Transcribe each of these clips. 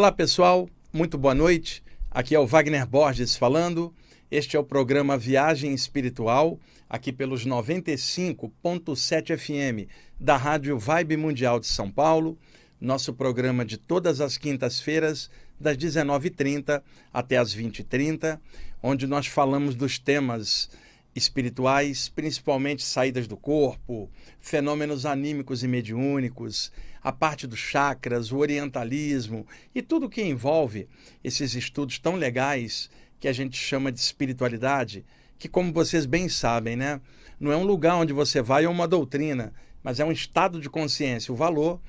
Olá, pessoal. Muito boa noite. Aqui é o Wagner Borges falando. Este é o programa Viagem Espiritual, aqui pelos 95.7 FM da Rádio Vibe Mundial de São Paulo. Nosso programa de todas as quintas-feiras, das 19h30 até as 20h30, onde nós falamos dos temas espirituais, principalmente saídas do corpo, fenômenos anímicos e mediúnicos, a parte dos chakras, o orientalismo e tudo que envolve esses estudos tão legais que a gente chama de espiritualidade, que como vocês bem sabem, né, não é um lugar onde você vai ou uma doutrina, mas é um estado de consciência, o valor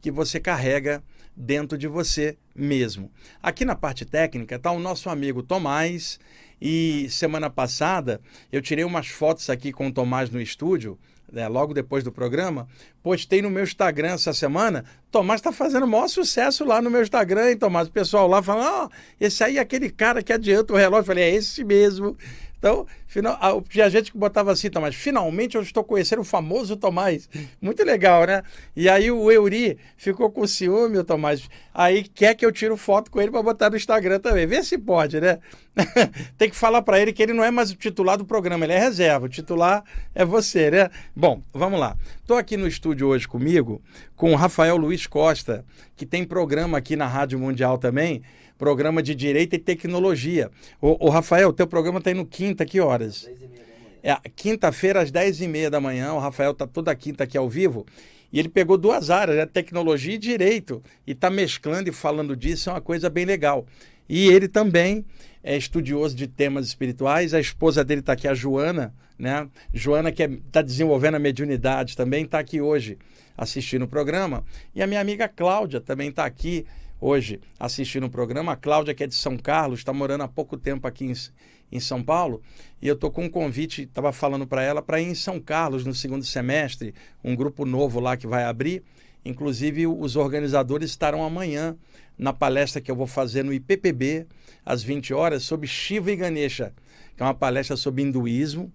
que você carrega dentro de você mesmo. Aqui na parte técnica está o nosso amigo Tomás, e semana passada eu tirei umas fotos aqui com o Tomás no estúdio, né, logo depois do programa, postei no meu Instagram essa semana. Tomás está fazendo o maior sucesso lá no meu Instagram, hein, Tomás? O pessoal lá falando, ó, oh, esse aí é aquele cara que adianta o relógio. Eu falei, é esse mesmo. Então, final, tinha gente que botava assim, Tomás, finalmente eu estou conhecendo o famoso Tomás. Muito legal, né? E aí o Euri ficou com ciúme, o Tomás. Aí quer que eu tire foto com ele para botar no Instagram também. Vê se pode, né? Tem que falar para ele que ele não é mais o titular do programa, ele é reserva. O titular é você, né? Bom, vamos lá. Estou aqui no estúdio hoje comigo com o Rafael Luiz Costa, que tem programa aqui na Rádio Mundial também programa de Direito e Tecnologia. O, o Rafael, teu programa está indo quinta, que horas? É, quinta-feira, às 10h30 da manhã. O Rafael está toda quinta aqui ao vivo. E ele pegou duas áreas, né? tecnologia e direito. E está mesclando e falando disso, é uma coisa bem legal. E ele também é estudioso de temas espirituais. A esposa dele está aqui, a Joana, né? Joana, que está é, tá desenvolvendo a mediunidade, também está aqui hoje assistindo o programa. E a minha amiga Cláudia também está aqui hoje assistindo o programa. A Cláudia, que é de São Carlos, está morando há pouco tempo aqui em, em São Paulo. E eu estou com um convite, estava falando para ela, para ir em São Carlos no segundo semestre, um grupo novo lá que vai abrir. Inclusive, os organizadores estarão amanhã na palestra que eu vou fazer no IPPB, às 20 horas, sobre Shiva e Ganesha, que é uma palestra sobre hinduísmo.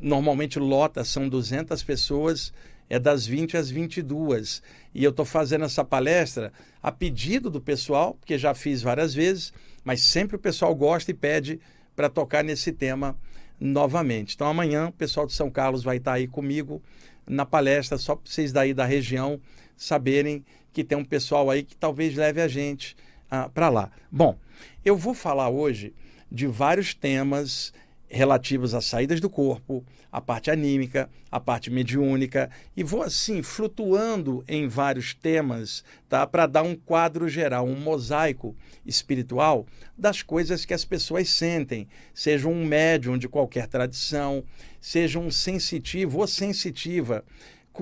Normalmente lota, são 200 pessoas é das 20 às 22. E eu estou fazendo essa palestra a pedido do pessoal, porque já fiz várias vezes, mas sempre o pessoal gosta e pede para tocar nesse tema novamente. Então amanhã o pessoal de São Carlos vai estar tá aí comigo na palestra, só para vocês daí da região saberem que tem um pessoal aí que talvez leve a gente ah, para lá. Bom, eu vou falar hoje de vários temas relativos às saídas do corpo, a parte anímica, a parte mediúnica, e vou assim flutuando em vários temas, tá? Para dar um quadro geral, um mosaico espiritual das coisas que as pessoas sentem, seja um médium de qualquer tradição, seja um sensitivo ou sensitiva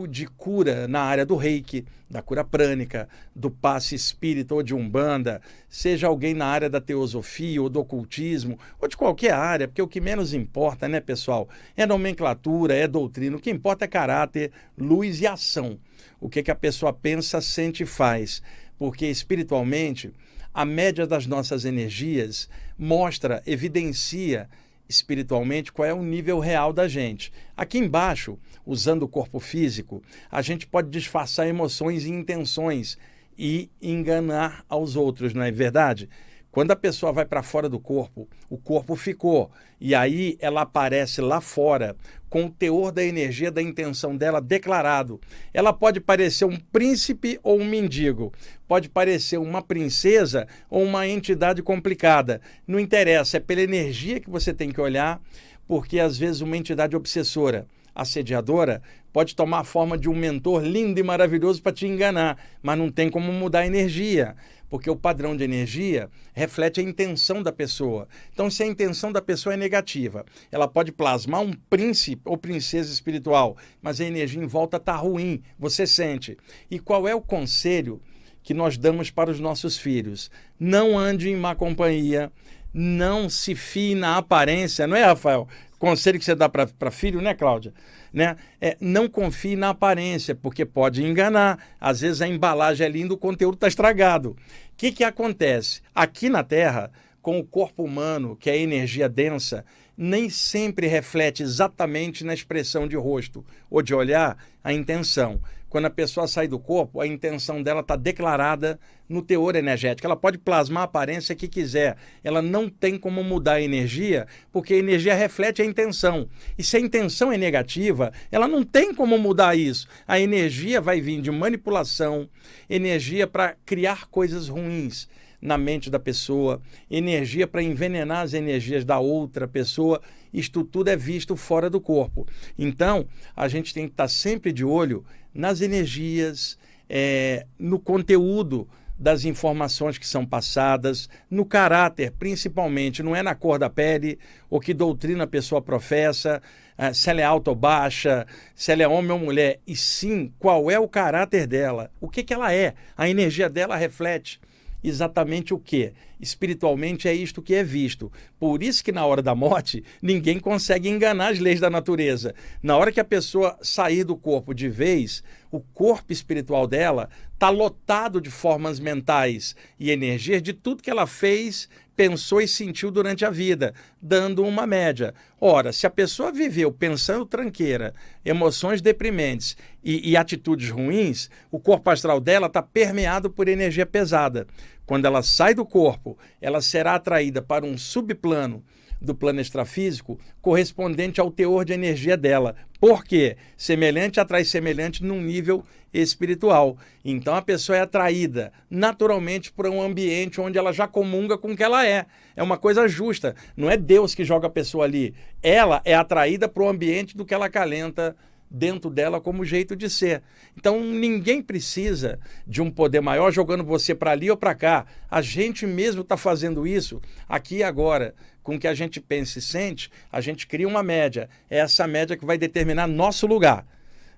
de cura na área do reiki, da cura prânica, do passe espírita ou de umbanda, seja alguém na área da teosofia ou do ocultismo, ou de qualquer área, porque o que menos importa, né, pessoal, é nomenclatura, é doutrina, o que importa é caráter, luz e ação. O que, que a pessoa pensa, sente e faz. Porque espiritualmente, a média das nossas energias mostra, evidencia espiritualmente qual é o nível real da gente. Aqui embaixo, usando o corpo físico, a gente pode disfarçar emoções e intenções e enganar aos outros, não é verdade? Quando a pessoa vai para fora do corpo, o corpo ficou. E aí ela aparece lá fora com o teor da energia da intenção dela declarado. Ela pode parecer um príncipe ou um mendigo, pode parecer uma princesa ou uma entidade complicada. Não interessa, é pela energia que você tem que olhar, porque às vezes uma entidade obsessora assediadora pode tomar a forma de um mentor lindo e maravilhoso para te enganar, mas não tem como mudar a energia porque o padrão de energia reflete a intenção da pessoa. Então, se a intenção da pessoa é negativa, ela pode plasmar um príncipe ou princesa espiritual, mas a energia em volta está ruim, você sente. E qual é o conselho que nós damos para os nossos filhos? Não ande em má companhia, não se fie na aparência, não é, Rafael? Conselho que você dá para filho, né, Cláudia? Né? É, não confie na aparência, porque pode enganar. Às vezes a embalagem é linda, o conteúdo está estragado. O que, que acontece? Aqui na Terra, com o corpo humano, que é energia densa, nem sempre reflete exatamente na expressão de rosto ou de olhar a intenção. Quando a pessoa sai do corpo, a intenção dela está declarada no teor energético. Ela pode plasmar a aparência que quiser. Ela não tem como mudar a energia, porque a energia reflete a intenção. E se a intenção é negativa, ela não tem como mudar isso. A energia vai vir de manipulação, energia para criar coisas ruins na mente da pessoa, energia para envenenar as energias da outra pessoa. Isto tudo é visto fora do corpo. Então, a gente tem que estar sempre de olho nas energias, é, no conteúdo das informações que são passadas, no caráter, principalmente, não é na cor da pele, ou que doutrina a pessoa professa, é, se ela é alta ou baixa, se ela é homem ou mulher, e sim qual é o caráter dela, o que, que ela é, a energia dela reflete exatamente o que? Espiritualmente é isto que é visto. Por isso que na hora da morte, ninguém consegue enganar as leis da natureza. Na hora que a pessoa sair do corpo de vez, o corpo espiritual dela está lotado de formas mentais e energias de tudo que ela fez, pensou e sentiu durante a vida, dando uma média. Ora, se a pessoa viveu pensando tranqueira, emoções deprimentes e, e atitudes ruins, o corpo astral dela está permeado por energia pesada. Quando ela sai do corpo, ela será atraída para um subplano do plano extrafísico correspondente ao teor de energia dela. Por quê? Semelhante atrai semelhante num nível espiritual. Então a pessoa é atraída naturalmente por um ambiente onde ela já comunga com o que ela é. É uma coisa justa. Não é Deus que joga a pessoa ali. Ela é atraída para o ambiente do que ela calenta dentro dela como jeito de ser. Então ninguém precisa de um poder maior jogando você para ali ou para cá. A gente mesmo está fazendo isso aqui e agora. Com o que a gente pensa e sente, a gente cria uma média. É essa média que vai determinar nosso lugar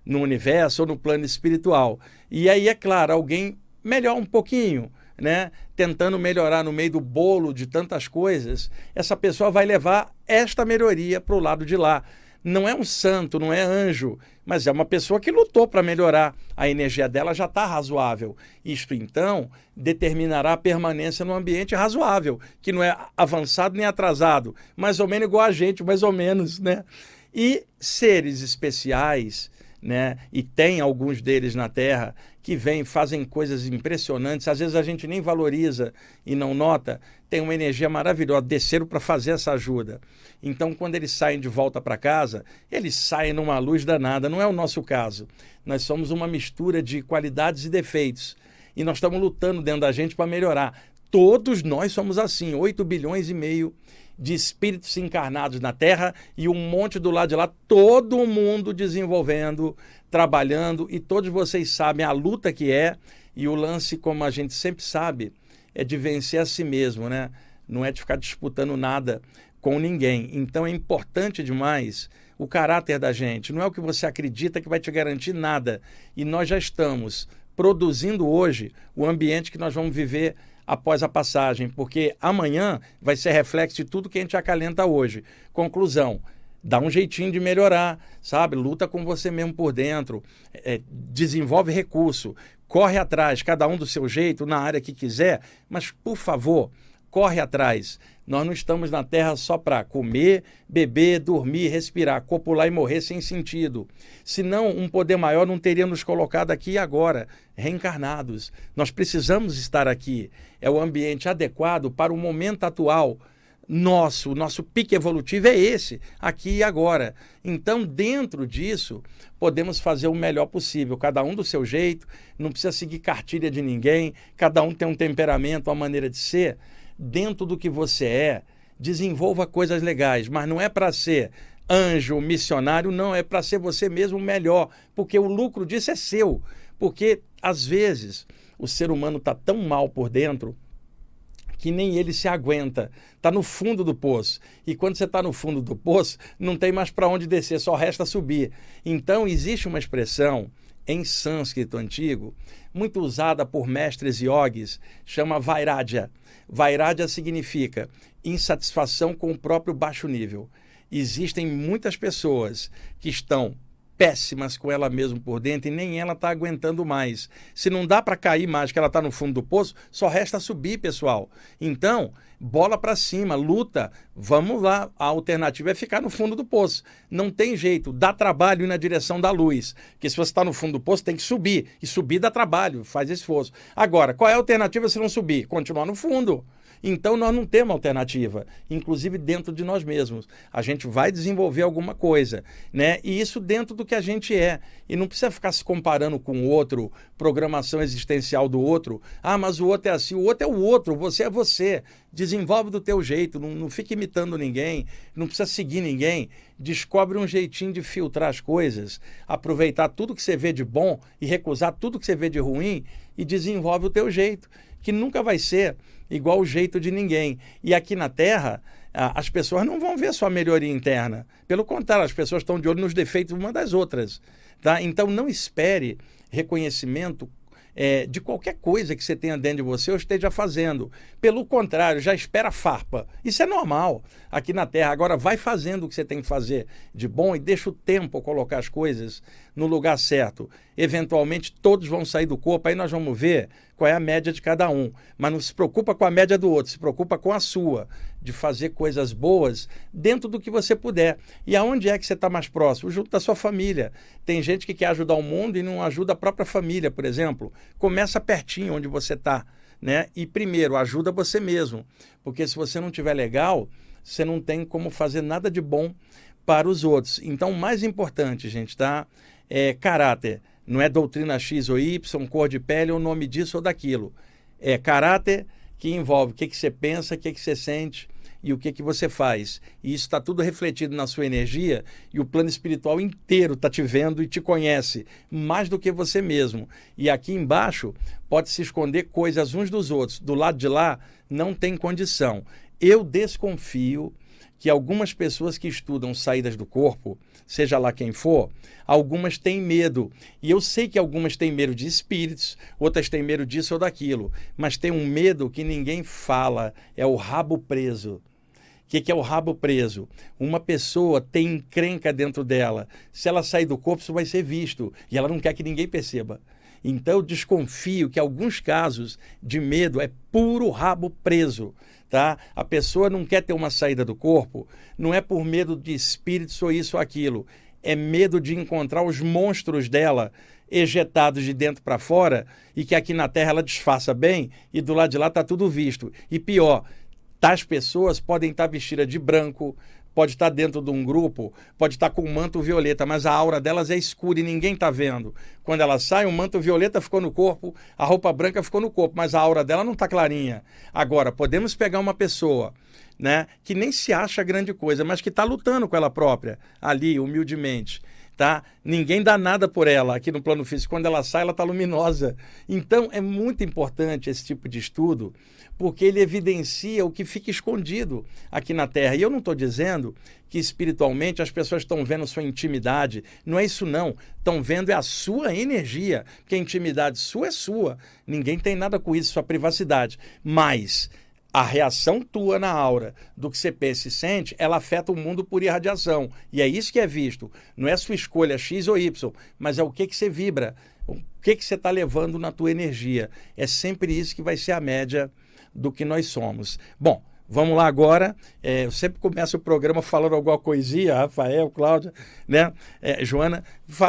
no universo ou no plano espiritual. E aí, é claro, alguém melhor um pouquinho, né? Tentando melhorar no meio do bolo de tantas coisas, essa pessoa vai levar esta melhoria para o lado de lá não é um santo, não é anjo, mas é uma pessoa que lutou para melhorar. A energia dela já está razoável. Isto, então, determinará a permanência no ambiente razoável, que não é avançado nem atrasado, mais ou menos igual a gente, mais ou menos, né? E seres especiais, né? E tem alguns deles na Terra que vêm, fazem coisas impressionantes. Às vezes a gente nem valoriza e não nota. Tem uma energia maravilhosa. Desceram para fazer essa ajuda. Então, quando eles saem de volta para casa, eles saem numa luz danada. Não é o nosso caso. Nós somos uma mistura de qualidades e defeitos. E nós estamos lutando dentro da gente para melhorar. Todos nós somos assim, 8 bilhões e meio de espíritos encarnados na Terra e um monte do lado de lá, todo mundo desenvolvendo, trabalhando, e todos vocês sabem a luta que é, e o lance, como a gente sempre sabe, é de vencer a si mesmo, né? Não é de ficar disputando nada com ninguém. Então é importante demais o caráter da gente. Não é o que você acredita que vai te garantir nada. E nós já estamos produzindo hoje o ambiente que nós vamos viver após a passagem, porque amanhã vai ser reflexo de tudo que a gente acalenta hoje. Conclusão. Dá um jeitinho de melhorar, sabe? Luta com você mesmo por dentro, é, desenvolve recurso, corre atrás, cada um do seu jeito, na área que quiser, mas por favor, corre atrás. Nós não estamos na Terra só para comer, beber, dormir, respirar, copular e morrer sem sentido. Senão, um poder maior não teria nos colocado aqui e agora, reencarnados. Nós precisamos estar aqui. É o ambiente adequado para o momento atual nosso, o nosso pique evolutivo é esse, aqui e agora. Então, dentro disso, podemos fazer o melhor possível, cada um do seu jeito, não precisa seguir cartilha de ninguém, cada um tem um temperamento, uma maneira de ser dentro do que você é, desenvolva coisas legais, mas não é para ser anjo, missionário, não, é para ser você mesmo melhor, porque o lucro disso é seu. Porque, às vezes, o ser humano está tão mal por dentro que nem ele se aguenta. Está no fundo do poço. E quando você está no fundo do poço, não tem mais para onde descer, só resta subir. Então, existe uma expressão em sânscrito antigo, muito usada por mestres yogis, chama Vairagya. Vairagya significa insatisfação com o próprio baixo nível. Existem muitas pessoas que estão péssimas com ela mesma por dentro e nem ela está aguentando mais. Se não dá para cair mais, que ela está no fundo do poço, só resta subir, pessoal. Então, bola para cima, luta, vamos lá. A alternativa é ficar no fundo do poço. Não tem jeito, dá trabalho ir na direção da luz. Porque se você está no fundo do poço, tem que subir. E subir dá trabalho, faz esforço. Agora, qual é a alternativa se não subir? Continuar no fundo. Então nós não temos alternativa, inclusive dentro de nós mesmos. A gente vai desenvolver alguma coisa, né? E isso dentro do que a gente é. E não precisa ficar se comparando com o outro, programação existencial do outro. Ah, mas o outro é assim, o outro é o outro, você é você. Desenvolve do teu jeito, não, não fique imitando ninguém, não precisa seguir ninguém. Descobre um jeitinho de filtrar as coisas, aproveitar tudo que você vê de bom e recusar tudo que você vê de ruim e desenvolve o teu jeito, que nunca vai ser igual o jeito de ninguém. E aqui na Terra, as pessoas não vão ver sua melhoria interna. Pelo contrário, as pessoas estão de olho nos defeitos uma das outras. Tá? Então não espere reconhecimento é, de qualquer coisa que você tenha dentro de você ou esteja fazendo. Pelo contrário, já espera farpa. Isso é normal aqui na Terra. Agora vai fazendo o que você tem que fazer de bom e deixa o tempo colocar as coisas no lugar certo. Eventualmente todos vão sair do corpo, aí nós vamos ver qual é a média de cada um. Mas não se preocupa com a média do outro, se preocupa com a sua, de fazer coisas boas dentro do que você puder. E aonde é que você está mais próximo? Junto da sua família. Tem gente que quer ajudar o mundo e não ajuda a própria família, por exemplo. Começa pertinho onde você está. Né? E primeiro, ajuda você mesmo. Porque se você não estiver legal, você não tem como fazer nada de bom para os outros. Então, o mais importante, gente, tá? É caráter. Não é doutrina X ou Y, cor de pele, ou nome disso ou daquilo. É caráter que envolve o que, que você pensa, o que, que você sente e o que, que você faz. E isso está tudo refletido na sua energia e o plano espiritual inteiro está te vendo e te conhece mais do que você mesmo. E aqui embaixo pode se esconder coisas uns dos outros. Do lado de lá não tem condição. Eu desconfio que algumas pessoas que estudam saídas do corpo, seja lá quem for, algumas têm medo. E eu sei que algumas têm medo de espíritos, outras têm medo disso ou daquilo, mas tem um medo que ninguém fala, é o rabo preso. O que, que é o rabo preso? Uma pessoa tem encrenca dentro dela. Se ela sair do corpo, isso vai ser visto. E ela não quer que ninguém perceba. Então, eu desconfio que alguns casos de medo é puro rabo preso tá? A pessoa não quer ter uma saída do corpo, não é por medo de espíritos ou isso ou aquilo, é medo de encontrar os monstros dela ejetados de dentro para fora e que aqui na Terra ela disfarça bem e do lado de lá está tudo visto. E pior, tais pessoas podem estar tá vestidas de branco, pode estar dentro de um grupo, pode estar com um manto violeta, mas a aura delas é escura e ninguém está vendo. Quando ela sai, o manto violeta ficou no corpo, a roupa branca ficou no corpo, mas a aura dela não está clarinha. Agora, podemos pegar uma pessoa né, que nem se acha grande coisa, mas que está lutando com ela própria, ali, humildemente tá? Ninguém dá nada por ela aqui no plano físico. Quando ela sai, ela está luminosa. Então, é muito importante esse tipo de estudo, porque ele evidencia o que fica escondido aqui na Terra. E eu não estou dizendo que espiritualmente as pessoas estão vendo sua intimidade. Não é isso, não. Estão vendo é a sua energia, que a intimidade sua é sua. Ninguém tem nada com isso, sua privacidade. Mas a reação tua na aura do que você pensa e sente, ela afeta o mundo por irradiação. E é isso que é visto. Não é sua escolha X ou Y, mas é o que, que você vibra, o que, que você está levando na tua energia. É sempre isso que vai ser a média do que nós somos. Bom, Vamos lá agora. É, eu sempre começo o programa falando alguma coisinha, Rafael, Cláudia, né? É, Joana,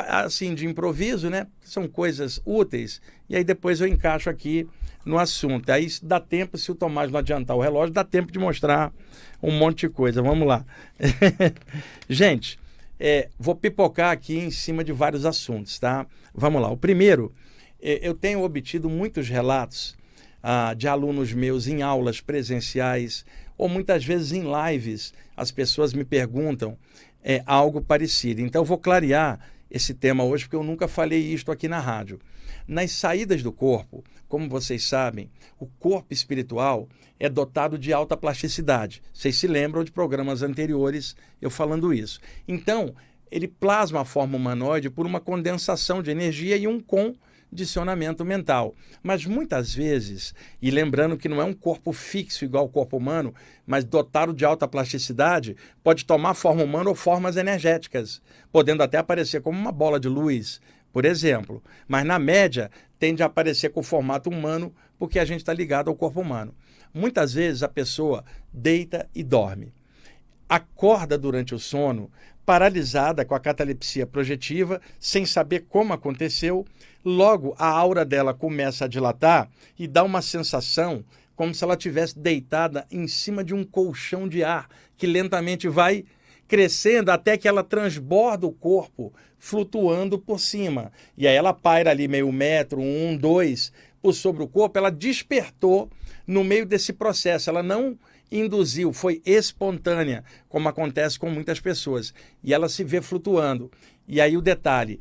assim, de improviso, né? São coisas úteis. E aí depois eu encaixo aqui no assunto. Aí dá tempo, se o Tomás não adiantar o relógio, dá tempo de mostrar um monte de coisa. Vamos lá. Gente, é, vou pipocar aqui em cima de vários assuntos, tá? Vamos lá. O primeiro, é, eu tenho obtido muitos relatos ah, de alunos meus em aulas presenciais ou muitas vezes em lives. As pessoas me perguntam é, algo parecido. Então, eu vou clarear esse tema hoje, porque eu nunca falei isto aqui na rádio. Nas saídas do corpo, como vocês sabem, o corpo espiritual é dotado de alta plasticidade. Vocês se lembram de programas anteriores eu falando isso. Então, ele plasma a forma humanoide por uma condensação de energia e um condicionamento mental. Mas muitas vezes, e lembrando que não é um corpo fixo igual ao corpo humano, mas dotado de alta plasticidade, pode tomar forma humana ou formas energéticas, podendo até aparecer como uma bola de luz, por exemplo. Mas na média, tende a aparecer com o formato humano, porque a gente está ligado ao corpo humano. Muitas vezes a pessoa deita e dorme. Acorda durante o sono, paralisada com a catalepsia projetiva, sem saber como aconteceu. Logo, a aura dela começa a dilatar e dá uma sensação como se ela tivesse deitada em cima de um colchão de ar que lentamente vai crescendo até que ela transborda o corpo, flutuando por cima. E aí ela paira ali meio metro, um, dois, por sobre o corpo. Ela despertou no meio desse processo. Ela não induziu, foi espontânea, como acontece com muitas pessoas. E ela se vê flutuando. E aí o detalhe,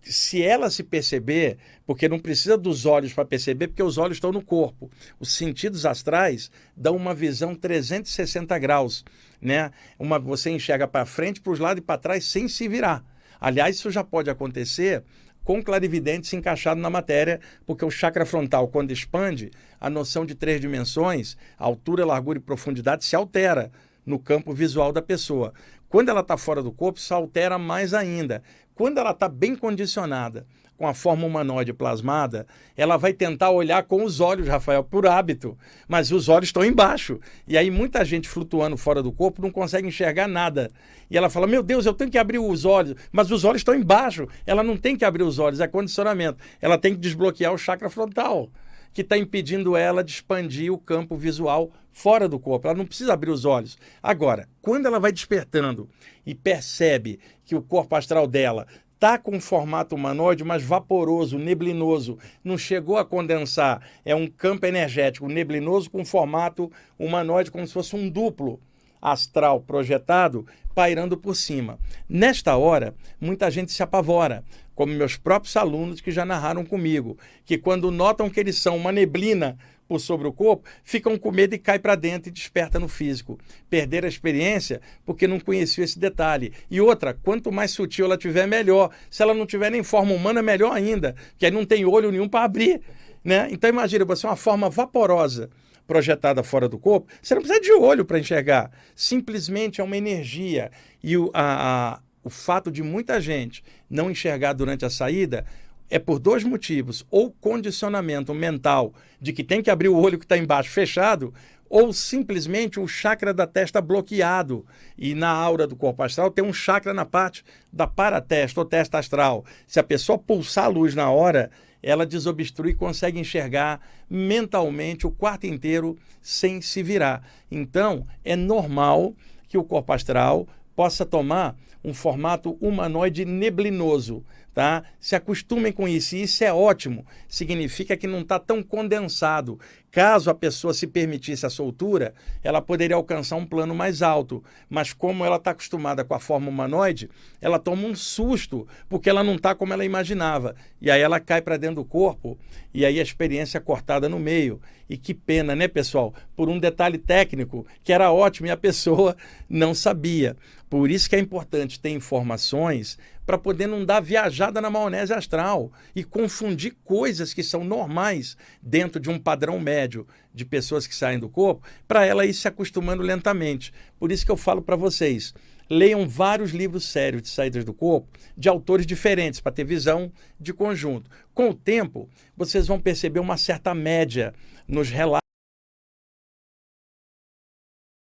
se ela se perceber, porque não precisa dos olhos para perceber, porque os olhos estão no corpo. Os sentidos astrais dão uma visão 360 graus, né? Uma você enxerga para frente, para os lados e para trás sem se virar. Aliás, isso já pode acontecer com clarividente se encaixado na matéria, porque o chakra frontal, quando expande, a noção de três dimensões, altura, largura e profundidade, se altera no campo visual da pessoa. Quando ela está fora do corpo, se altera mais ainda. Quando ela está bem condicionada, com a forma humanoide plasmada, ela vai tentar olhar com os olhos, Rafael, por hábito, mas os olhos estão embaixo. E aí muita gente flutuando fora do corpo não consegue enxergar nada. E ela fala: Meu Deus, eu tenho que abrir os olhos, mas os olhos estão embaixo. Ela não tem que abrir os olhos, é condicionamento. Ela tem que desbloquear o chakra frontal que está impedindo ela de expandir o campo visual fora do corpo. Ela não precisa abrir os olhos. Agora, quando ela vai despertando e percebe que o corpo astral dela está com um formato humanoide, mas vaporoso, neblinoso, não chegou a condensar. É um campo energético neblinoso com formato humanoide, como se fosse um duplo astral projetado pairando por cima. Nesta hora, muita gente se apavora, como meus próprios alunos que já narraram comigo, que quando notam que eles são uma neblina por sobre o corpo, ficam com medo e cai para dentro e desperta no físico. Perder a experiência porque não conheciam esse detalhe. E outra, quanto mais sutil ela tiver, melhor. Se ela não tiver nem forma humana, melhor ainda, que aí não tem olho nenhum para abrir. Né? Então imagina, você é uma forma vaporosa projetada fora do corpo, você não precisa de olho para enxergar. Simplesmente é uma energia. E o, a, a, o fato de muita gente não enxergar durante a saída é por dois motivos: ou condicionamento mental de que tem que abrir o olho que está embaixo fechado, ou simplesmente o chakra da testa bloqueado. E na aura do corpo astral tem um chakra na parte da paratesta ou testa astral. Se a pessoa pulsar a luz na hora, ela desobstrui e consegue enxergar mentalmente o quarto inteiro sem se virar. Então, é normal que o corpo astral possa tomar um formato humanoide neblinoso tá? Se acostumem com isso, e isso é ótimo. Significa que não está tão condensado. Caso a pessoa se permitisse a soltura, ela poderia alcançar um plano mais alto. Mas como ela está acostumada com a forma humanoide, ela toma um susto, porque ela não está como ela imaginava. E aí ela cai para dentro do corpo, e aí a experiência é cortada no meio. E que pena, né, pessoal? Por um detalhe técnico que era ótimo e a pessoa não sabia. Por isso que é importante ter informações para poder não dar viajada na maionese astral e confundir coisas que são normais dentro de um padrão médio de pessoas que saem do corpo, para ela ir se acostumando lentamente. Por isso que eu falo para vocês, leiam vários livros sérios de saídas do corpo, de autores diferentes, para ter visão de conjunto. Com o tempo, vocês vão perceber uma certa média nos relatos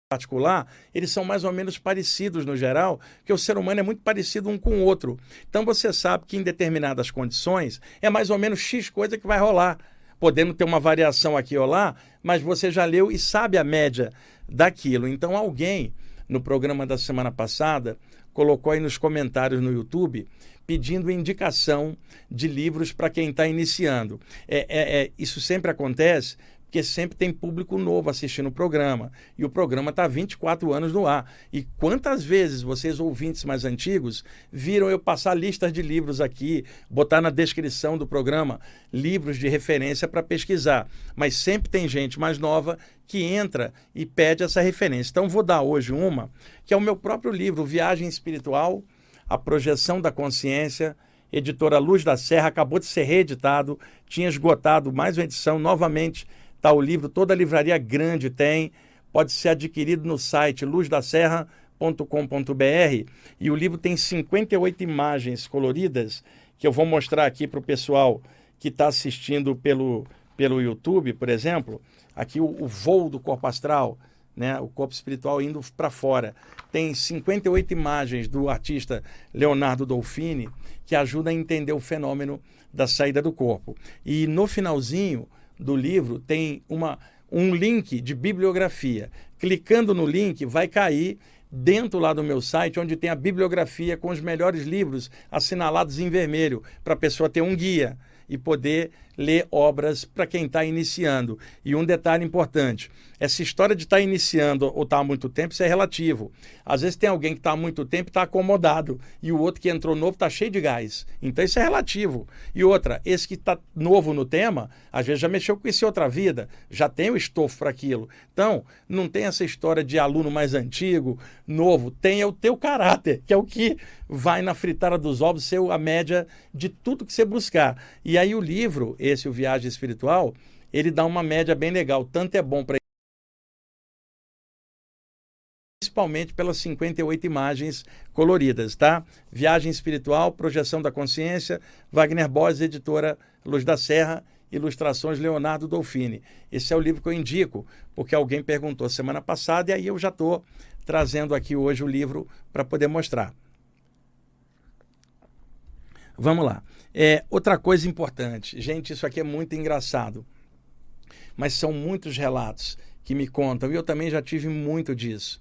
particular, eles são mais ou menos parecidos no geral, que o ser humano é muito parecido um com o outro. Então você sabe que em determinadas condições é mais ou menos X coisa que vai rolar, podendo ter uma variação aqui ou lá, mas você já leu e sabe a média daquilo. Então alguém no programa da semana passada colocou aí nos comentários no YouTube pedindo indicação de livros para quem está iniciando. É, é, é, isso sempre acontece porque sempre tem público novo assistindo o programa. E o programa está 24 anos no ar. E quantas vezes vocês, ouvintes mais antigos, viram eu passar listas de livros aqui, botar na descrição do programa livros de referência para pesquisar. Mas sempre tem gente mais nova que entra e pede essa referência. Então, vou dar hoje uma, que é o meu próprio livro, Viagem Espiritual, A Projeção da Consciência editora Luz da Serra, acabou de ser reeditado, tinha esgotado mais uma edição, novamente está o livro, toda livraria grande tem, pode ser adquirido no site luzdaserra.com.br e o livro tem 58 imagens coloridas que eu vou mostrar aqui para o pessoal que está assistindo pelo, pelo YouTube, por exemplo. Aqui o, o voo do corpo astral, né, o corpo espiritual indo para fora. Tem 58 imagens do artista Leonardo Dolfini que ajuda a entender o fenômeno da saída do corpo. E no finalzinho do livro tem uma, um link de bibliografia. Clicando no link, vai cair dentro lá do meu site, onde tem a bibliografia com os melhores livros assinalados em vermelho, para a pessoa ter um guia e poder ler obras para quem está iniciando. E um detalhe importante: essa história de estar tá iniciando ou estar tá há muito tempo, isso é relativo. Às vezes tem alguém que está há muito tempo e está acomodado, e o outro que entrou novo está cheio de gás. Então isso é relativo. E outra, esse que está novo no tema, às vezes já mexeu com isso em outra vida, já tem o estofo para aquilo. Então, não tem essa história de aluno mais antigo, novo, tem o teu caráter, que é o que vai na fritada dos ovos ser a média de tudo que você buscar. E aí o livro, esse o Viagem Espiritual, ele dá uma média bem legal. Tanto é bom para principalmente pelas 58 imagens coloridas, tá? Viagem Espiritual, Projeção da Consciência, Wagner Borges, editora Luz da Serra, ilustrações Leonardo Dolfini. Esse é o livro que eu indico, porque alguém perguntou semana passada e aí eu já estou trazendo aqui hoje o livro para poder mostrar. Vamos lá. É, outra coisa importante, gente, isso aqui é muito engraçado, mas são muitos relatos que me contam, e eu também já tive muito disso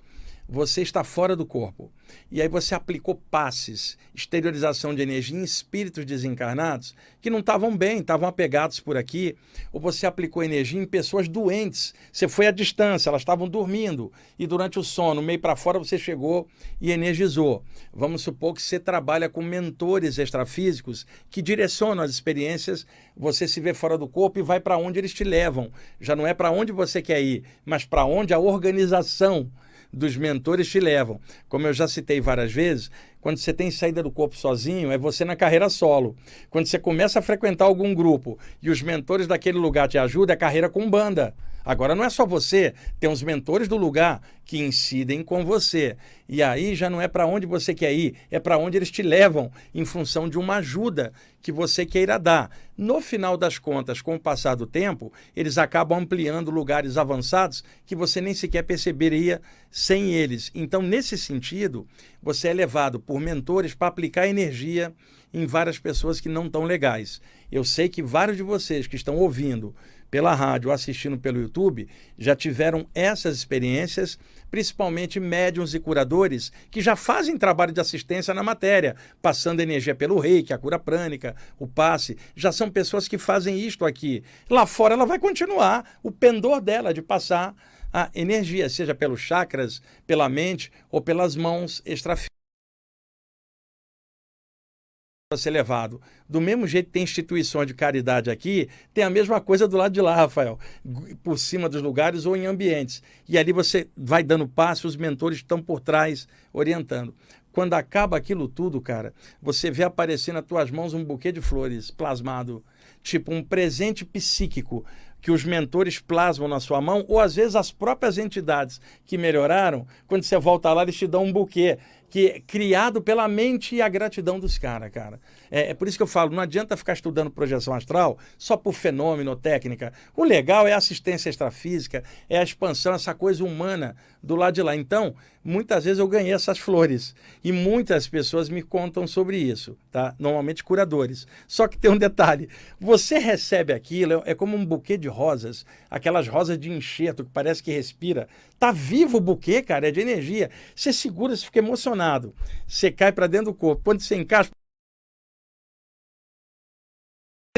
você está fora do corpo. E aí você aplicou passes, exteriorização de energia em espíritos desencarnados que não estavam bem, estavam apegados por aqui, ou você aplicou energia em pessoas doentes. Você foi à distância, elas estavam dormindo e durante o sono, meio para fora, você chegou e energizou. Vamos supor que você trabalha com mentores extrafísicos que direcionam as experiências, você se vê fora do corpo e vai para onde eles te levam. Já não é para onde você quer ir, mas para onde a organização dos mentores te levam. Como eu já citei várias vezes, quando você tem saída do corpo sozinho, é você na carreira solo. Quando você começa a frequentar algum grupo e os mentores daquele lugar te ajudam, é carreira com banda. Agora não é só você, tem os mentores do lugar que incidem com você. E aí já não é para onde você quer ir, é para onde eles te levam em função de uma ajuda que você queira dar. No final das contas, com o passar do tempo, eles acabam ampliando lugares avançados que você nem sequer perceberia sem eles. Então, nesse sentido, você é levado por mentores para aplicar energia em várias pessoas que não estão legais. Eu sei que vários de vocês que estão ouvindo pela rádio assistindo pelo YouTube já tiveram essas experiências, principalmente médiums e curadores que já fazem trabalho de assistência na matéria, passando energia pelo reiki, a cura prânica, o passe. Já são pessoas que fazem isto aqui. Lá fora ela vai continuar o pendor dela de passar a energia, seja pelos chakras, pela mente ou pelas mãos extrafísicas a ser levado. Do mesmo jeito tem instituições de caridade aqui, tem a mesma coisa do lado de lá, Rafael, por cima dos lugares ou em ambientes. E ali você vai dando passo, os mentores estão por trás orientando. Quando acaba aquilo tudo, cara, você vê aparecer nas tuas mãos um buquê de flores plasmado, tipo um presente psíquico que os mentores plasmam na sua mão, ou às vezes as próprias entidades que melhoraram, quando você volta lá, eles te dão um buquê que é criado pela mente e a gratidão dos caras, cara. É, é, por isso que eu falo, não adianta ficar estudando projeção astral só por fenômeno ou técnica. O legal é a assistência extrafísica, é a expansão, essa coisa humana do lado de lá. Então, muitas vezes eu ganhei essas flores e muitas pessoas me contam sobre isso, tá? Normalmente curadores. Só que tem um detalhe, você recebe aquilo, é como um buquê de rosas, aquelas rosas de enxerto que parece que respira. Tá vivo o buquê, cara, é de energia. Você segura, você fica emocionado. Você cai para dentro do corpo. Quando você encaixa,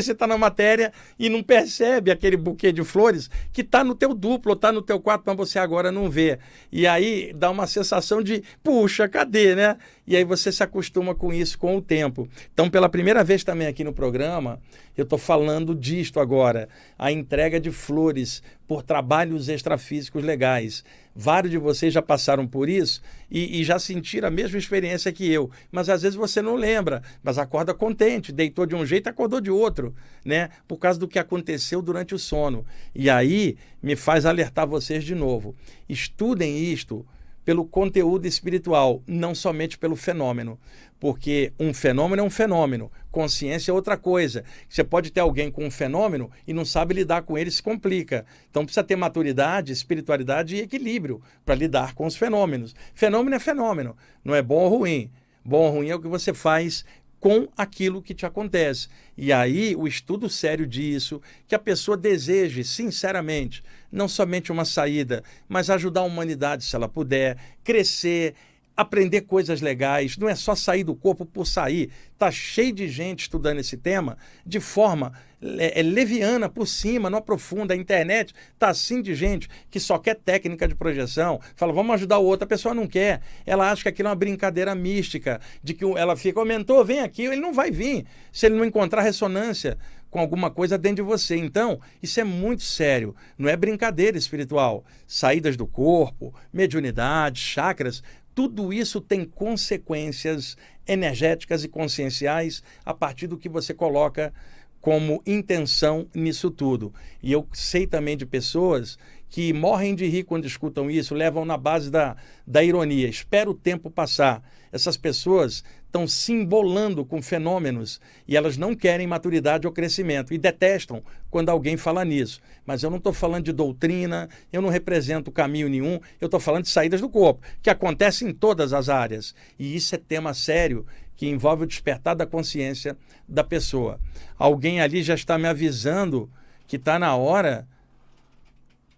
você está na matéria e não percebe aquele buquê de flores que está no teu duplo, está no teu quarto, mas você agora não vê. E aí dá uma sensação de, puxa, cadê, né? E aí você se acostuma com isso com o tempo. Então, pela primeira vez também aqui no programa, eu estou falando disto agora, a entrega de flores por trabalhos extrafísicos legais. Vários de vocês já passaram por isso e, e, já sentiram a mesma experiência que eu. Mas às vezes você não lembra, mas acorda contente, deitou de um jeito acordou de outro, né? Por causa do que aconteceu durante o sono. E aí me faz alertar vocês de novo. Estudem isto pelo conteúdo espiritual, não somente pelo fenômeno. Porque um fenômeno é um fenômeno, consciência é outra coisa. Você pode ter alguém com um fenômeno e não sabe lidar com ele, se complica. Então precisa ter maturidade, espiritualidade e equilíbrio para lidar com os fenômenos. Fenômeno é fenômeno, não é bom ou ruim. Bom ou ruim é o que você faz com aquilo que te acontece. E aí, o estudo sério disso, que a pessoa deseje, sinceramente, não somente uma saída, mas ajudar a humanidade se ela puder, crescer, aprender coisas legais, não é só sair do corpo por sair. Tá cheio de gente estudando esse tema de forma é, leviana por cima, não aprofunda. A internet tá assim de gente que só quer técnica de projeção. Fala, vamos ajudar o outro. A pessoa não quer. Ela acha que aquilo é uma brincadeira mística, de que ela fica, aumentou, vem aqui. Ele não vai vir se ele não encontrar ressonância com alguma coisa dentro de você. Então, isso é muito sério. Não é brincadeira espiritual. Saídas do corpo, mediunidade, chakras, tudo isso tem consequências energéticas e conscienciais a partir do que você coloca como intenção nisso tudo. E eu sei também de pessoas que morrem de rir quando escutam isso, levam na base da, da ironia. Espera o tempo passar. Essas pessoas estão se embolando com fenômenos e elas não querem maturidade ou crescimento e detestam quando alguém fala nisso. Mas eu não estou falando de doutrina, eu não represento caminho nenhum, eu estou falando de saídas do corpo, que acontecem em todas as áreas. E isso é tema sério que envolve o despertar da consciência da pessoa. Alguém ali já está me avisando que está na hora.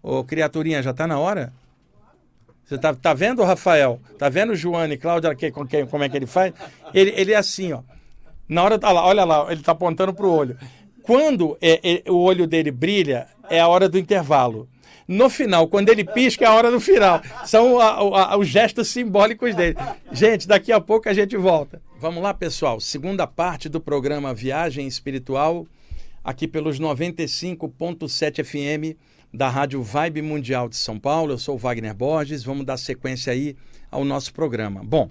Ô, criaturinha, já está na hora? Você tá, tá vendo, Rafael? Tá vendo o Joane, Cláudia, que, com quem, como é que ele faz? Ele, ele é assim, ó. Na hora, olha lá, olha lá, ele tá apontando pro olho. Quando é, é, o olho dele brilha, é a hora do intervalo. No final, quando ele pisca, é a hora do final. São a, a, os gestos simbólicos dele. Gente, daqui a pouco a gente volta. Vamos lá, pessoal. Segunda parte do programa Viagem Espiritual, aqui pelos 95.7 FM da Rádio Vibe Mundial de São Paulo. Eu sou o Wagner Borges. Vamos dar sequência aí ao nosso programa. Bom,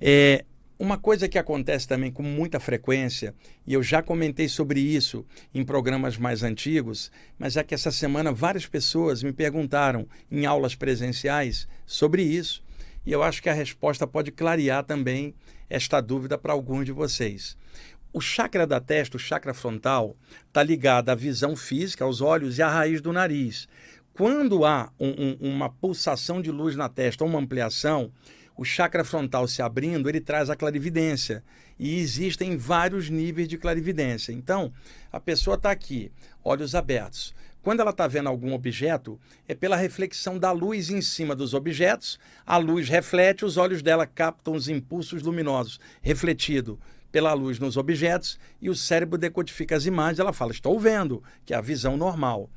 é, uma coisa que acontece também com muita frequência, e eu já comentei sobre isso em programas mais antigos, mas é que essa semana várias pessoas me perguntaram em aulas presenciais sobre isso, e eu acho que a resposta pode clarear também esta dúvida para alguns de vocês. O chakra da testa, o chakra frontal, está ligado à visão física, aos olhos e à raiz do nariz. Quando há um, um, uma pulsação de luz na testa ou uma ampliação, o chakra frontal se abrindo, ele traz a clarividência. E existem vários níveis de clarividência. Então, a pessoa está aqui, olhos abertos. Quando ela está vendo algum objeto, é pela reflexão da luz em cima dos objetos, a luz reflete, os olhos dela captam os impulsos luminosos refletido pela luz nos objetos e o cérebro decodifica as imagens. Ela fala: Estou vendo, que é a visão normal.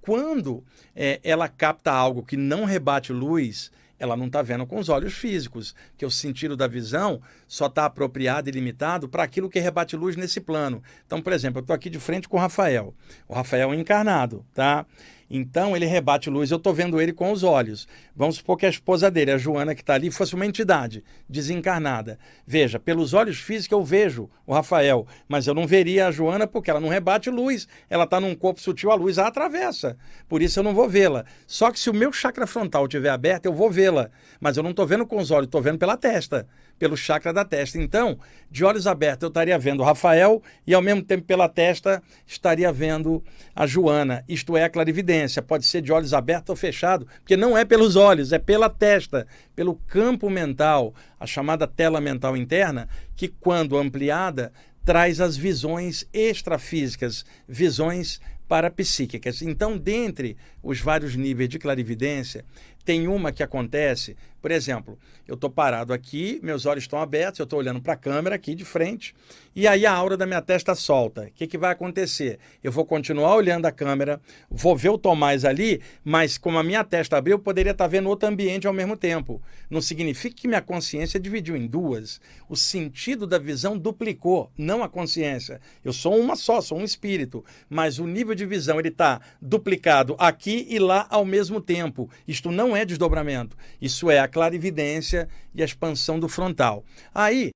Quando é, ela capta algo que não rebate luz, ela não está vendo com os olhos físicos, que o sentido da visão só está apropriado e limitado para aquilo que rebate luz nesse plano. Então, por exemplo, eu estou aqui de frente com o Rafael. O Rafael é encarnado, tá? Então ele rebate luz, eu estou vendo ele com os olhos. Vamos supor que a esposa dele, a Joana, que está ali, fosse uma entidade desencarnada. Veja, pelos olhos físicos eu vejo o Rafael, mas eu não veria a Joana porque ela não rebate luz. Ela está num corpo sutil, a luz a atravessa. Por isso eu não vou vê-la. Só que se o meu chakra frontal estiver aberto, eu vou vê-la. Mas eu não estou vendo com os olhos, estou vendo pela testa pelo chakra da testa. Então, de olhos abertos, eu estaria vendo o Rafael e, ao mesmo tempo, pela testa, estaria vendo a Joana. Isto é a clarividência. Pode ser de olhos abertos ou fechados, porque não é pelos olhos, é pela testa, pelo campo mental, a chamada tela mental interna, que, quando ampliada, traz as visões extrafísicas, visões parapsíquicas. Então, dentre os vários níveis de clarividência, Tem uma que acontece, por exemplo, eu estou parado aqui, meus olhos estão abertos, eu estou olhando para a câmera aqui de frente, e aí a aura da minha testa solta. O que, que vai acontecer? Eu vou continuar olhando a câmera, vou ver o Tomás ali, mas como a minha testa abriu, eu poderia estar tá vendo outro ambiente ao mesmo tempo. Não significa que minha consciência dividiu em duas. O sentido da visão duplicou, não a consciência. Eu sou uma só, sou um espírito, mas o nível de visão ele está duplicado aqui e lá ao mesmo tempo. Isto não é desdobramento, isso é a clarividência e a expansão do frontal. Aí,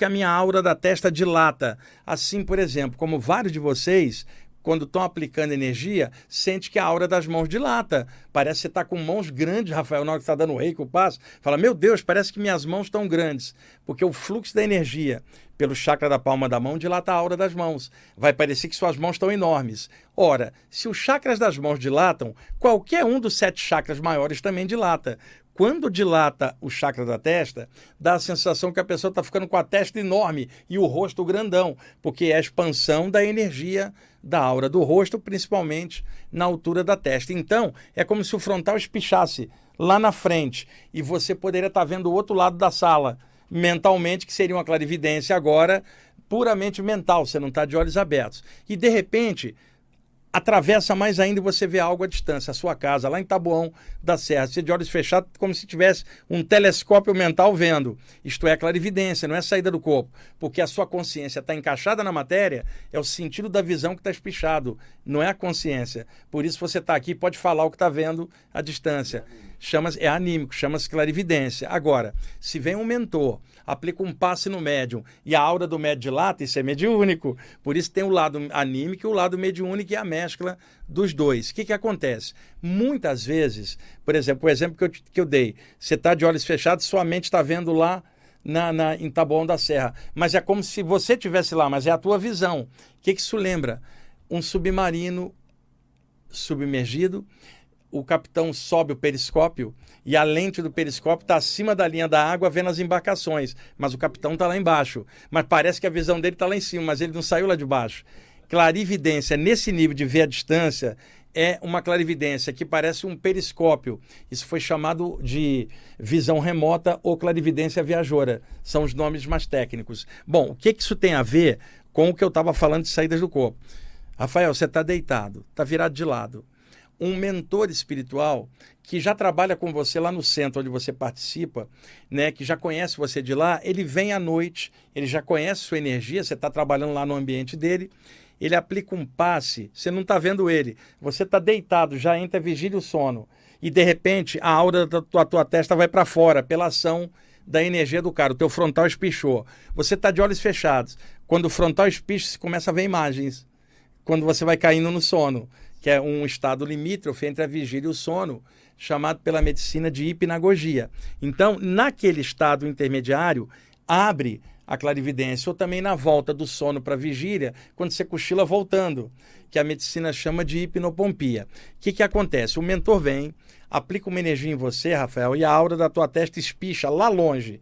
que a minha aura da testa dilata. Assim, por exemplo, como vários de vocês, quando estão aplicando energia, sente que a aura das mãos dilata. Parece que você está com mãos grandes, Rafael, na hora que está dando rei que o passo. Fala, meu Deus, parece que minhas mãos estão grandes. Porque o fluxo da energia pelo chakra da palma da mão dilata a aura das mãos. Vai parecer que suas mãos estão enormes. Ora, se os chakras das mãos dilatam, qualquer um dos sete chakras maiores também dilata. Quando dilata o chakra da testa, dá a sensação que a pessoa está ficando com a testa enorme e o rosto grandão, porque é a expansão da energia da aura do rosto, principalmente na altura da testa. Então, é como se o frontal espichasse lá na frente e você poderia estar vendo o outro lado da sala mentalmente, que seria uma clarividência agora puramente mental, você não está de olhos abertos. E de repente, atravessa mais ainda e você vê algo à distância, a sua casa, lá em Taboão da Serra. Você de olhos fechados, como se tivesse um telescópio mental vendo. Isto é clarividência, não é saída do corpo. Porque a sua consciência está encaixada na matéria, é o sentido da visão que está espichado, não é a consciência. Por isso você está aqui pode falar o que está vendo à distância. Chama é anímico, chama-se clarividência. Agora, se vem um mentor aplica um passe no médium e a aura do médium dilata, isso é mediúnico. Por isso tem o lado anímico e o lado mediúnico e a mescla dos dois. O que, que acontece? Muitas vezes, por exemplo, o exemplo que eu, que eu dei, você está de olhos fechados, sua mente está vendo lá na, na, em Taboão da Serra. Mas é como se você tivesse lá, mas é a tua visão. O que, que isso lembra? Um submarino submergido o capitão sobe o periscópio e a lente do periscópio está acima da linha da água vendo as embarcações, mas o capitão está lá embaixo. Mas parece que a visão dele está lá em cima, mas ele não saiu lá de baixo. Clarividência nesse nível de ver a distância é uma clarividência que parece um periscópio. Isso foi chamado de visão remota ou clarividência viajora. São os nomes mais técnicos. Bom, o que, que isso tem a ver com o que eu estava falando de saídas do corpo? Rafael, você está deitado, está virado de lado um mentor espiritual que já trabalha com você lá no centro onde você participa, né, que já conhece você de lá, ele vem à noite, ele já conhece sua energia, você está trabalhando lá no ambiente dele, ele aplica um passe, você não está vendo ele, você está deitado, já entra vigília o sono, e de repente a aura da tua, tua testa vai para fora pela ação da energia do cara, o teu frontal espichou. Você está de olhos fechados. Quando o frontal espicha, você começa a ver imagens. Quando você vai caindo no sono que é um estado limítrofe entre a vigília e o sono, chamado pela medicina de hipnagogia. Então, naquele estado intermediário, abre a clarividência, ou também na volta do sono para a vigília, quando você cochila voltando, que a medicina chama de hipnopompia. O que, que acontece? O mentor vem, aplica uma energia em você, Rafael, e a aura da tua testa espicha lá longe.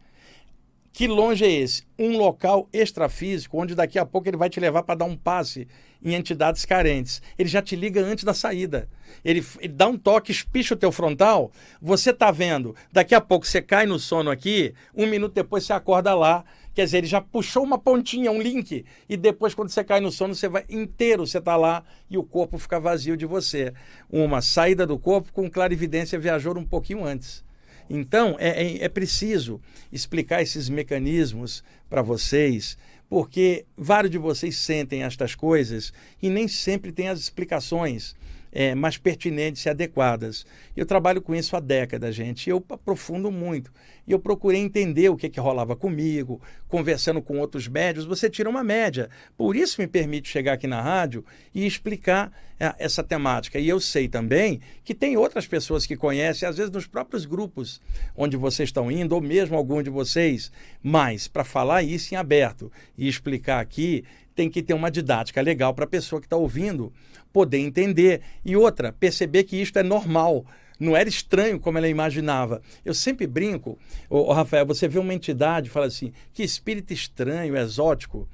Que longe é esse? Um local extrafísico, onde daqui a pouco ele vai te levar para dar um passe em entidades carentes. Ele já te liga antes da saída. Ele, ele dá um toque, espicha o teu frontal, você está vendo, daqui a pouco você cai no sono aqui, um minuto depois você acorda lá. Quer dizer, ele já puxou uma pontinha, um link, e depois, quando você cai no sono, você vai inteiro, você está lá e o corpo fica vazio de você. Uma saída do corpo com clarividência viajou um pouquinho antes. Então, é, é, é preciso explicar esses mecanismos para vocês, porque vários de vocês sentem estas coisas e nem sempre têm as explicações é, mais pertinentes e adequadas. Eu trabalho com isso há décadas, gente, eu aprofundo muito. E eu procurei entender o que, que rolava comigo, conversando com outros médios, você tira uma média. Por isso me permite chegar aqui na rádio e explicar é, essa temática. E eu sei também que tem outras pessoas que conhecem, às vezes nos próprios grupos onde vocês estão indo, ou mesmo algum de vocês, mas para falar isso em aberto e explicar aqui, tem que ter uma didática legal para a pessoa que está ouvindo poder entender. E outra, perceber que isto é normal. Não era estranho como ela imaginava. Eu sempre brinco, ô Rafael, você vê uma entidade e fala assim, que espírito estranho, exótico.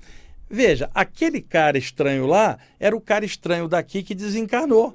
Veja, aquele cara estranho lá era o cara estranho daqui que desencarnou.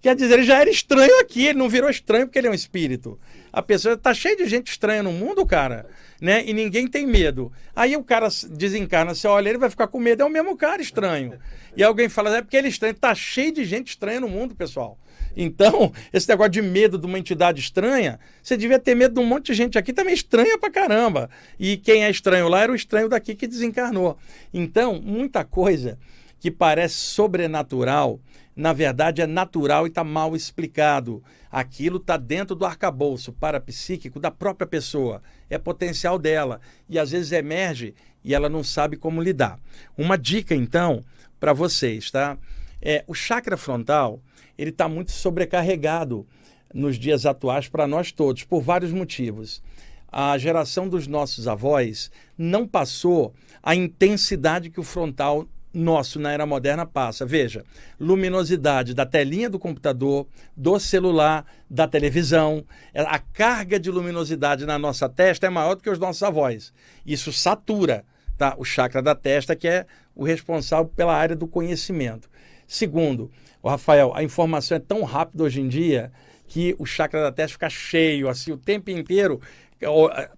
Quer dizer, ele já era estranho aqui, ele não virou estranho porque ele é um espírito. A pessoa tá cheia de gente estranha no mundo, cara, né? E ninguém tem medo. Aí o cara desencarna, você olha, ele vai ficar com medo, é o mesmo cara estranho. E alguém fala, é porque ele é estranho, tá cheio de gente estranha no mundo, pessoal. Então, esse negócio de medo de uma entidade estranha, você devia ter medo de um monte de gente aqui também estranha pra caramba. E quem é estranho lá era o estranho daqui que desencarnou. Então, muita coisa que parece sobrenatural, na verdade é natural e está mal explicado. Aquilo está dentro do arcabouço parapsíquico da própria pessoa, é potencial dela e às vezes emerge e ela não sabe como lidar. Uma dica então para vocês, tá? É, o chakra frontal ele está muito sobrecarregado nos dias atuais para nós todos por vários motivos. A geração dos nossos avós não passou a intensidade que o frontal nosso na era moderna passa. Veja, luminosidade da telinha do computador, do celular, da televisão. É, a carga de luminosidade na nossa testa é maior do que os nossos avós. Isso satura tá? o chakra da testa, que é o responsável pela área do conhecimento. Segundo, o Rafael, a informação é tão rápida hoje em dia que o chakra da testa fica cheio, assim, o tempo inteiro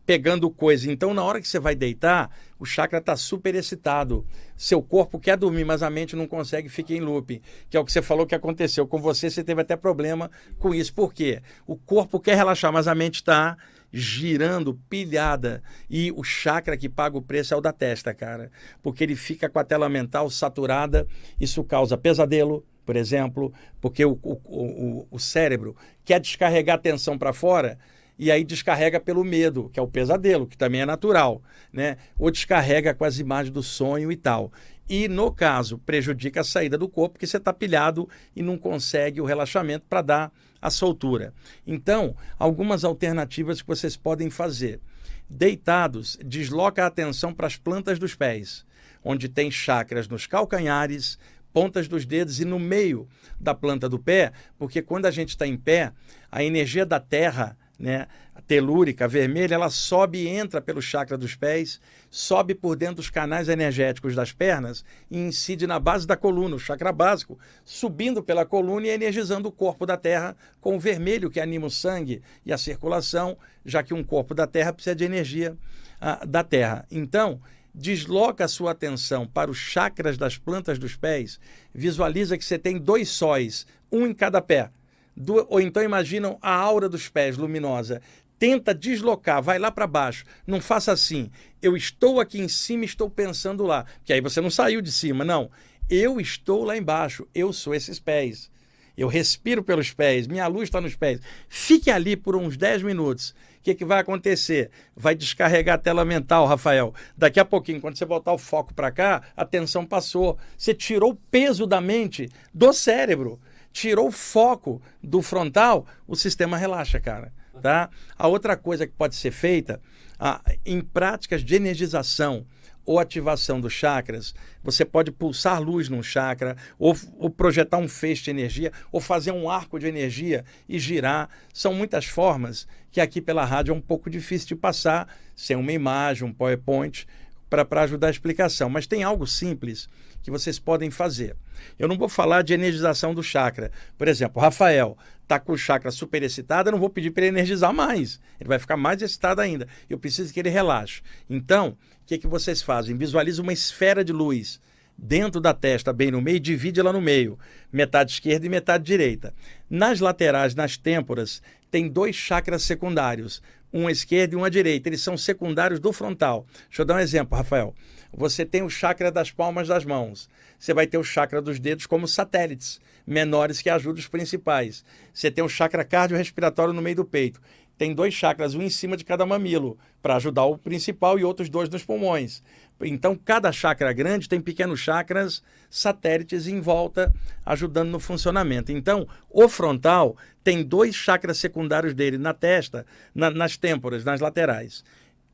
pegando coisa. Então, na hora que você vai deitar, o chakra está super excitado. Seu corpo quer dormir, mas a mente não consegue, fica em loop. Que é o que você falou que aconteceu com você, você teve até problema com isso. Por quê? O corpo quer relaxar, mas a mente está girando, pilhada. E o chakra que paga o preço é o da testa, cara. Porque ele fica com a tela mental saturada. Isso causa pesadelo, por exemplo, porque o, o, o, o cérebro quer descarregar a tensão para fora e aí descarrega pelo medo, que é o pesadelo, que também é natural, né? Ou descarrega com as imagens do sonho e tal. E, no caso, prejudica a saída do corpo, porque você está pilhado e não consegue o relaxamento para dar a soltura. Então, algumas alternativas que vocês podem fazer. Deitados, desloca a atenção para as plantas dos pés, onde tem chakras nos calcanhares, pontas dos dedos e no meio da planta do pé, porque quando a gente está em pé, a energia da terra né, telúrica, vermelha, ela sobe e entra pelo chakra dos pés, sobe por dentro dos canais energéticos das pernas e incide na base da coluna, o chakra básico, subindo pela coluna e energizando o corpo da Terra com o vermelho que anima o sangue e a circulação, já que um corpo da Terra precisa de energia ah, da Terra. Então, desloca a sua atenção para os chakras das plantas dos pés, visualiza que você tem dois sóis, um em cada pé do, ou então imaginam a aura dos pés luminosa. Tenta deslocar, vai lá para baixo. Não faça assim. Eu estou aqui em cima, estou pensando lá. Que aí você não saiu de cima, não. Eu estou lá embaixo. Eu sou esses pés. Eu respiro pelos pés, minha luz está nos pés. Fique ali por uns 10 minutos. O que, que vai acontecer? Vai descarregar a tela mental, Rafael. Daqui a pouquinho, quando você botar o foco para cá, a tensão passou. Você tirou o peso da mente do cérebro tirou o foco do frontal, o sistema relaxa, cara. Tá? A outra coisa que pode ser feita ah, em práticas de energização ou ativação dos chakras, você pode pulsar luz num chakra, ou, ou, projetar um feixe de energia, ou fazer um arco de energia e girar. São muitas formas que aqui pela rádio é um pouco difícil de passar sem uma imagem, um PowerPoint, para ajudar a explicação. Mas tem algo simples que vocês podem fazer. Eu não vou falar de energização do chakra. Por exemplo, Rafael está com o chakra super excitado, eu não vou pedir para ele energizar mais. Ele vai ficar mais excitado ainda. Eu preciso que ele relaxe. Então, o que, que vocês fazem? Visualize uma esfera de luz dentro da testa, bem no meio, divide ela no meio, metade esquerda e metade direita. Nas laterais, nas têmporas, tem dois chakras secundários, um à esquerda e um à direita. Eles são secundários do frontal. Deixa eu dar um exemplo, Rafael. Você tem o chakra das palmas das mãos. Você vai ter o chakra dos dedos como satélites menores que ajudam os principais. Você tem o chakra cardiorrespiratório no meio do peito. Tem dois chakras, um em cima de cada mamilo, para ajudar o principal e outros dois nos pulmões. Então, cada chakra grande tem pequenos chakras satélites em volta, ajudando no funcionamento. Então, o frontal tem dois chakras secundários dele na testa, na, nas têmporas, nas laterais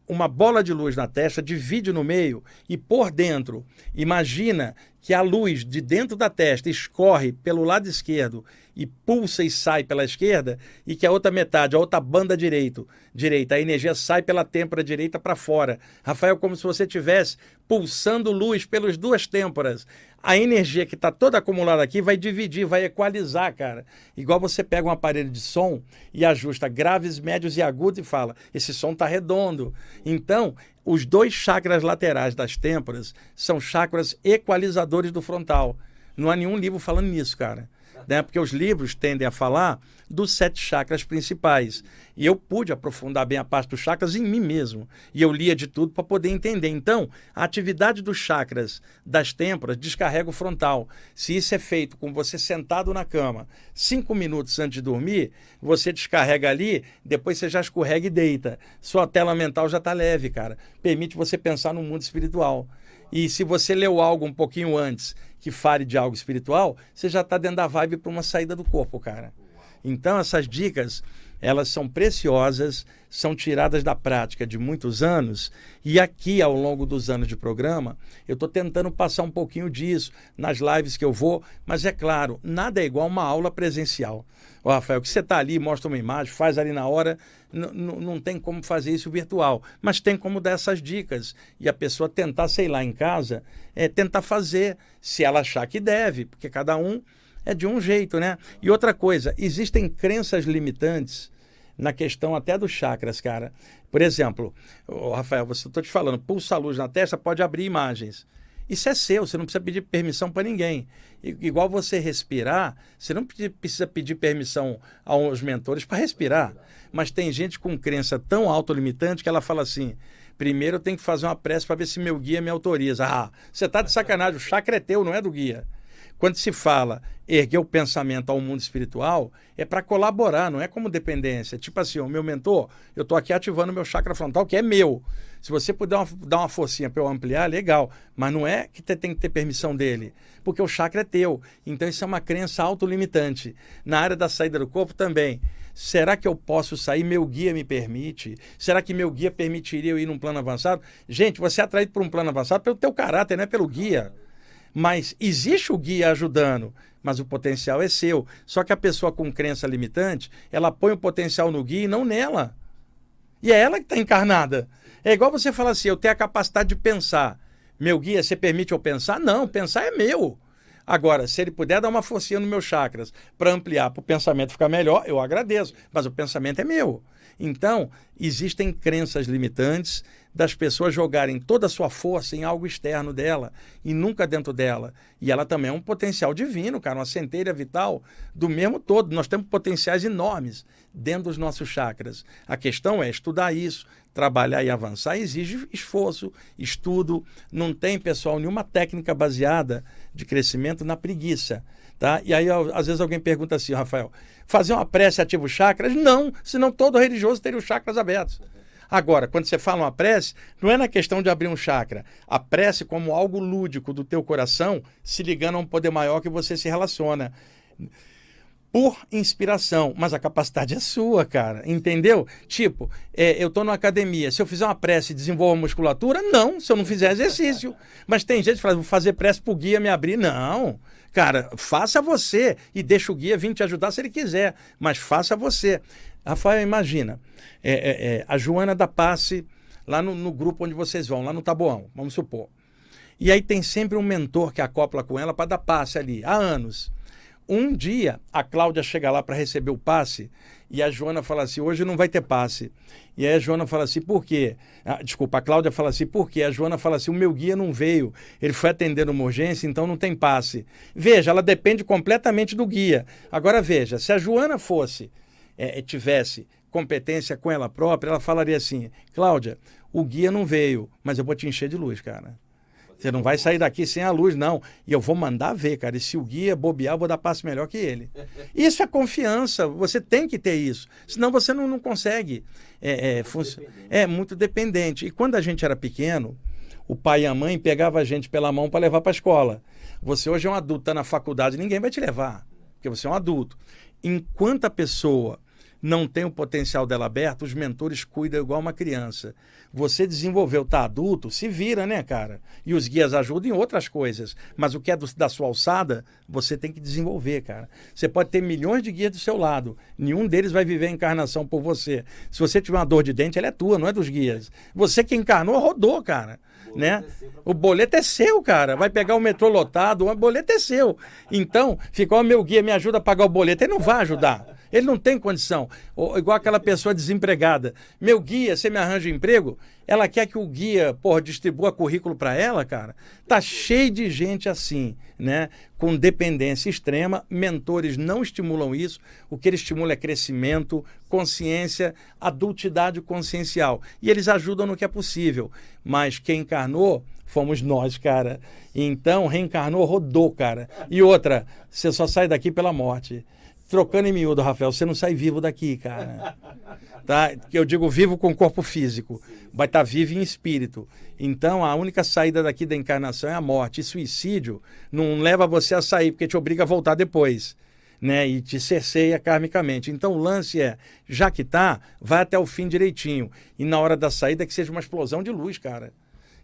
uma bola de luz na testa, divide no meio e por dentro, imagina que a luz de dentro da testa escorre pelo lado esquerdo e pulsa e sai pela esquerda, e que a outra metade, a outra banda direito, direita, a energia sai pela têmpora direita para fora. Rafael, como se você tivesse pulsando luz pelas duas têmporas. A energia que está toda acumulada aqui vai dividir, vai equalizar, cara. Igual você pega um aparelho de som e ajusta graves, médios e agudos e fala: esse som está redondo. Então, os dois chakras laterais das têmporas são chakras equalizadores do frontal. Não há nenhum livro falando nisso, cara né? porque os livros tendem a falar dos sete chakras principais. E eu pude aprofundar bem a parte dos chakras em mim mesmo. E eu lia de tudo para poder entender. Então, a atividade dos chakras das têmporas descarrega o frontal. Se isso é feito com você sentado na cama, cinco minutos antes de dormir, você descarrega ali, depois você já escorrega e deita. Sua tela mental já está leve, cara. Permite você pensar no mundo espiritual. E se você leu algo um pouquinho antes que fale de algo espiritual, você já está dentro da vibe para uma saída do corpo, cara. Então, essas dicas, elas são preciosas, são tiradas da prática de muitos anos, e aqui, ao longo dos anos de programa, eu estou tentando passar um pouquinho disso nas lives que eu vou, mas é claro, nada é igual uma aula presencial. Ô, Rafael, que você está ali, mostra uma imagem, faz ali na hora, não tem como fazer isso virtual, mas tem como dar essas dicas e a pessoa tentar, sei lá, em casa, é, tentar fazer, se ela achar que deve, porque cada um é de um jeito, né? E outra coisa, existem crenças limitantes na questão até dos chakras, cara. Por exemplo, oh, Rafael, você estou te falando, pulsa a luz na testa pode abrir imagens. Isso é seu, você não precisa pedir permissão para ninguém. igual você respirar, você não precisa pedir permissão aos mentores para respirar. Mas tem gente com crença tão autolimitante que ela fala assim: primeiro eu tenho que fazer uma prece para ver se meu guia me autoriza. Ah, você está de sacanagem, o chakra é teu, não é do guia. Quando se fala erguer o pensamento ao mundo espiritual, é para colaborar, não é como dependência. Tipo assim, o meu mentor, eu estou aqui ativando meu chakra frontal, que é meu. Se você puder uma, dar uma forcinha para eu ampliar, legal. Mas não é que tem que ter permissão dele, porque o chakra é teu. Então isso é uma crença autolimitante. Na área da saída do corpo também. Será que eu posso sair? Meu guia me permite? Será que meu guia permitiria eu ir num plano avançado? Gente, você é atraído por um plano avançado pelo teu caráter, não é pelo guia. Mas existe o guia ajudando, mas o potencial é seu. Só que a pessoa com crença limitante, ela põe o potencial no guia e não nela. E é ela que está encarnada. É igual você falar assim: eu tenho a capacidade de pensar. Meu guia, você permite eu pensar? Não, pensar é meu. Agora, se ele puder dar uma forcinha nos meus chakras para ampliar, para o pensamento ficar melhor, eu agradeço. Mas o pensamento é meu. Então, existem crenças limitantes das pessoas jogarem toda a sua força em algo externo dela e nunca dentro dela. E ela também é um potencial divino, cara, uma centelha vital do mesmo todo. Nós temos potenciais enormes dentro dos nossos chakras. A questão é estudar isso, trabalhar e avançar exige esforço, estudo. Não tem, pessoal, nenhuma técnica baseada de crescimento na preguiça. Tá? E aí, às vezes, alguém pergunta assim, Rafael, fazer uma prece ativa os chakras? Não, senão todo religioso teria os chakras abertos. Agora, quando você fala uma prece, não é na questão de abrir um chakra. A prece como algo lúdico do teu coração, se ligando a um poder maior que você se relaciona. Por inspiração, mas a capacidade é sua, cara. Entendeu? Tipo, é, eu estou na academia. Se eu fizer uma prece desenvolver a musculatura, não. Se eu não fizer exercício. Mas tem gente que fala, vou fazer prece para o guia me abrir. Não. Cara, faça você e deixa o guia vir te ajudar se ele quiser, mas faça você. Rafael, imagina, é, é, é, a Joana da Passe, lá no, no, grupo onde vocês vão, lá no Taboão, vamos supor. E aí tem sempre um mentor que acopla com ela para dar passe ali, há anos. Um dia, a Cláudia chega lá para receber o passe e a Joana fala assim: hoje não vai ter passe. E aí a Joana fala assim: por quê? Ah, desculpa, a Cláudia fala assim: por quê? A Joana fala assim: o meu guia não veio, ele foi atender uma urgência, então não tem passe. Veja, ela depende completamente do guia. Agora veja, se a Joana fosse é, tivesse competência com ela própria, ela falaria assim: Cláudia, o guia não veio, mas eu vou te encher de luz, cara. Você não vai sair daqui sem a luz, não. E eu vou mandar ver, cara. E se o guia bobear, eu vou dar passo melhor que ele. Isso é confiança. Você tem que ter isso. Senão você não, não consegue. É, é, é muito dependente. E quando a gente era pequeno, o pai e a mãe pegavam a gente pela mão para levar para a escola. Você hoje é um adulto, está na faculdade, ninguém vai te levar, porque você é um adulto. Enquanto a pessoa não tem o potencial dela aberto, os mentores cuidam igual uma criança. Você desenvolveu, tá adulto, se vira, né, cara? E os guias ajudam em outras coisas. Mas o que é do, da sua alçada, você tem que desenvolver, cara. Você pode ter milhões de guias do seu lado. Nenhum deles vai viver a encarnação por você. Se você tiver uma dor de dente, ela é tua, não é dos guias. Você que encarnou, rodou, cara. né? O boleto é seu, cara. Vai pegar o metrô lotado, o boleto é seu. Então, ficou meu guia, me ajuda a pagar o boleto. Ele não vai ajudar. Ele não tem condição. Ou, igual aquela pessoa desempregada. Meu guia, você me arranja um emprego? Ela quer que o guia, porra, distribua currículo para ela, cara. Tá cheio de gente assim, né? Com dependência extrema. Mentores não estimulam isso. O que ele estimula é crescimento, consciência, adultidade consciencial. E eles ajudam no que é possível. Mas quem encarnou fomos nós, cara. Então, reencarnou, rodou, cara. E outra, você só sai daqui pela morte trocando em miúdo, Rafael, você não sai vivo daqui, cara. Tá? Eu digo vivo com corpo físico, vai estar tá vivo em espírito. Então, a única saída daqui da encarnação é a morte. E suicídio não leva você a sair, porque te obriga a voltar depois. Né, e te cerceia karmicamente. Então o lance é, já que tá, vai até o fim direitinho. E na hora da saída que seja uma explosão de luz, cara.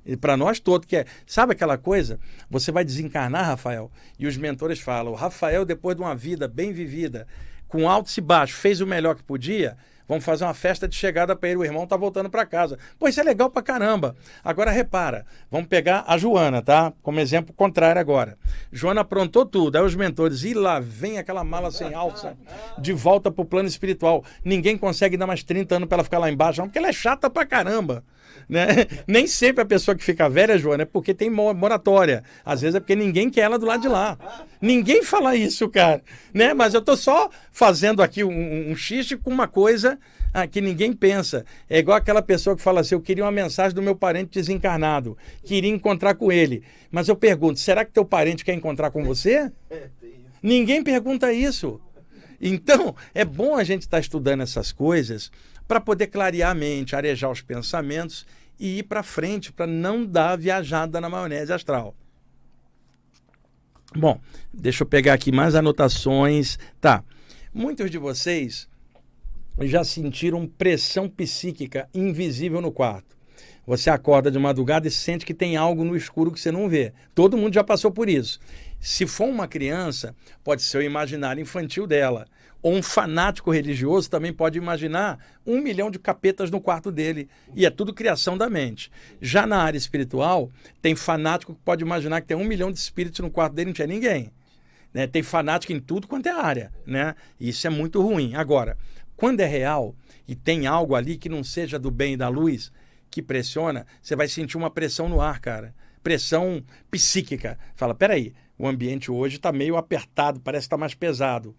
E para nós todos, que é, sabe aquela coisa? Você vai desencarnar, Rafael, e os mentores falam: Rafael, depois de uma vida bem vivida, com altos e baixos, fez o melhor que podia. Vamos fazer uma festa de chegada para ele. O irmão tá voltando para casa. Pô, isso é legal para caramba. Agora repara, vamos pegar a Joana, tá? Como exemplo contrário agora. Joana aprontou tudo. Aí os mentores, e lá vem aquela mala sem alça de volta pro plano espiritual. Ninguém consegue dar mais 30 anos para ela ficar lá embaixo, não, porque ela é chata pra caramba. Né? Nem sempre a pessoa que fica velha, Joana, é porque tem moratória. Às vezes é porque ninguém quer ela do lado de lá. Ninguém fala isso, cara. Né? Mas eu estou só fazendo aqui um, um xixi com uma coisa ah, que ninguém pensa. É igual aquela pessoa que fala assim: eu queria uma mensagem do meu parente desencarnado, queria encontrar com ele. Mas eu pergunto: será que teu parente quer encontrar com você? Ninguém pergunta isso. Então, é bom a gente estar tá estudando essas coisas para poder clarear a mente, arejar os pensamentos e ir para frente, para não dar viajada na maionese astral. Bom, deixa eu pegar aqui mais anotações. Tá. Muitos de vocês já sentiram pressão psíquica invisível no quarto. Você acorda de madrugada e sente que tem algo no escuro que você não vê. Todo mundo já passou por isso. Se for uma criança, pode ser o imaginário infantil dela. Ou um fanático religioso também pode imaginar um milhão de capetas no quarto dele. E é tudo criação da mente. Já na área espiritual, tem fanático que pode imaginar que tem um milhão de espíritos no quarto dele e não tinha ninguém. Né? Tem fanático em tudo quanto é área. Né? Isso é muito ruim. Agora, quando é real e tem algo ali que não seja do bem e da luz, que pressiona, você vai sentir uma pressão no ar, cara. Pressão psíquica. Fala, peraí, o ambiente hoje está meio apertado, parece estar tá mais pesado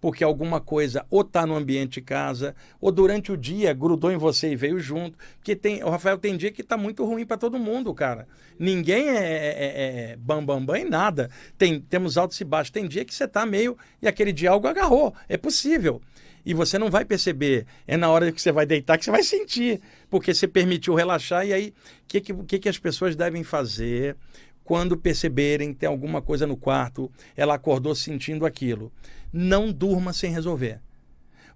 porque alguma coisa ou está no ambiente de casa, ou durante o dia grudou em você e veio junto. Porque tem, o Rafael tem dia que está muito ruim para todo mundo, cara. Ninguém é, é, é, é bam, bam, bam em nada. Tem, temos altos e baixos. Tem dia que você está meio e aquele dia algo agarrou. É possível. E você não vai perceber. É na hora que você vai deitar que você vai sentir. Porque você permitiu relaxar. E aí, o que, que, que as pessoas devem fazer? Quando perceberem que tem alguma coisa no quarto, ela acordou sentindo aquilo não durma sem resolver.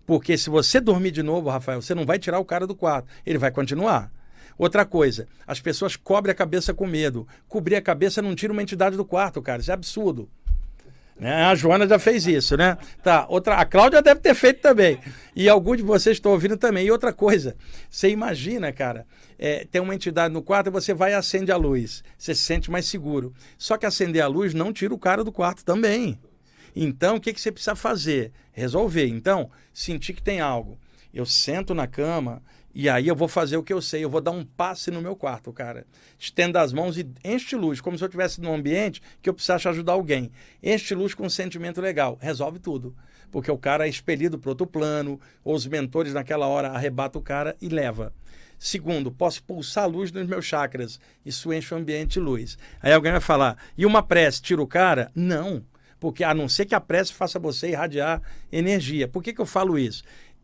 Porque se você dormir de novo, Rafael, você não vai tirar o cara do quarto, ele vai continuar. Outra coisa, as pessoas cobrem a cabeça com medo. Cobrir a cabeça não tira uma entidade do quarto, cara. Isso é absurdo. Né? A Joana já fez isso, né? Tá, outra, a Cláudia deve ter feito também. E alguns de vocês estão ouvindo também. E outra coisa, você imagina, cara, é, tem uma entidade no quarto e você vai e acende a luz. Você se sente mais seguro. Só que acender a luz não tira o cara do quarto também. Então, o que, que você precisa fazer? Resolver. Então, sentir que tem algo. Eu sento na cama e aí eu vou fazer o que eu sei. Eu vou dar um passe no meu quarto, cara. Estenda as mãos e enche luz, como se eu estivesse num ambiente que eu precisasse ajudar alguém. Enche luz com um sentimento legal. Resolve tudo. Porque o cara é expelido para outro plano, ou os mentores naquela hora arrebatam o cara e leva. Segundo, posso pulsar luz nos meus chakras. Isso enche o ambiente de luz. Aí alguém vai falar, e uma prece tira o cara? Não porque a não ser que a prece faça você irradiar energia. Por que, que eu falo isso?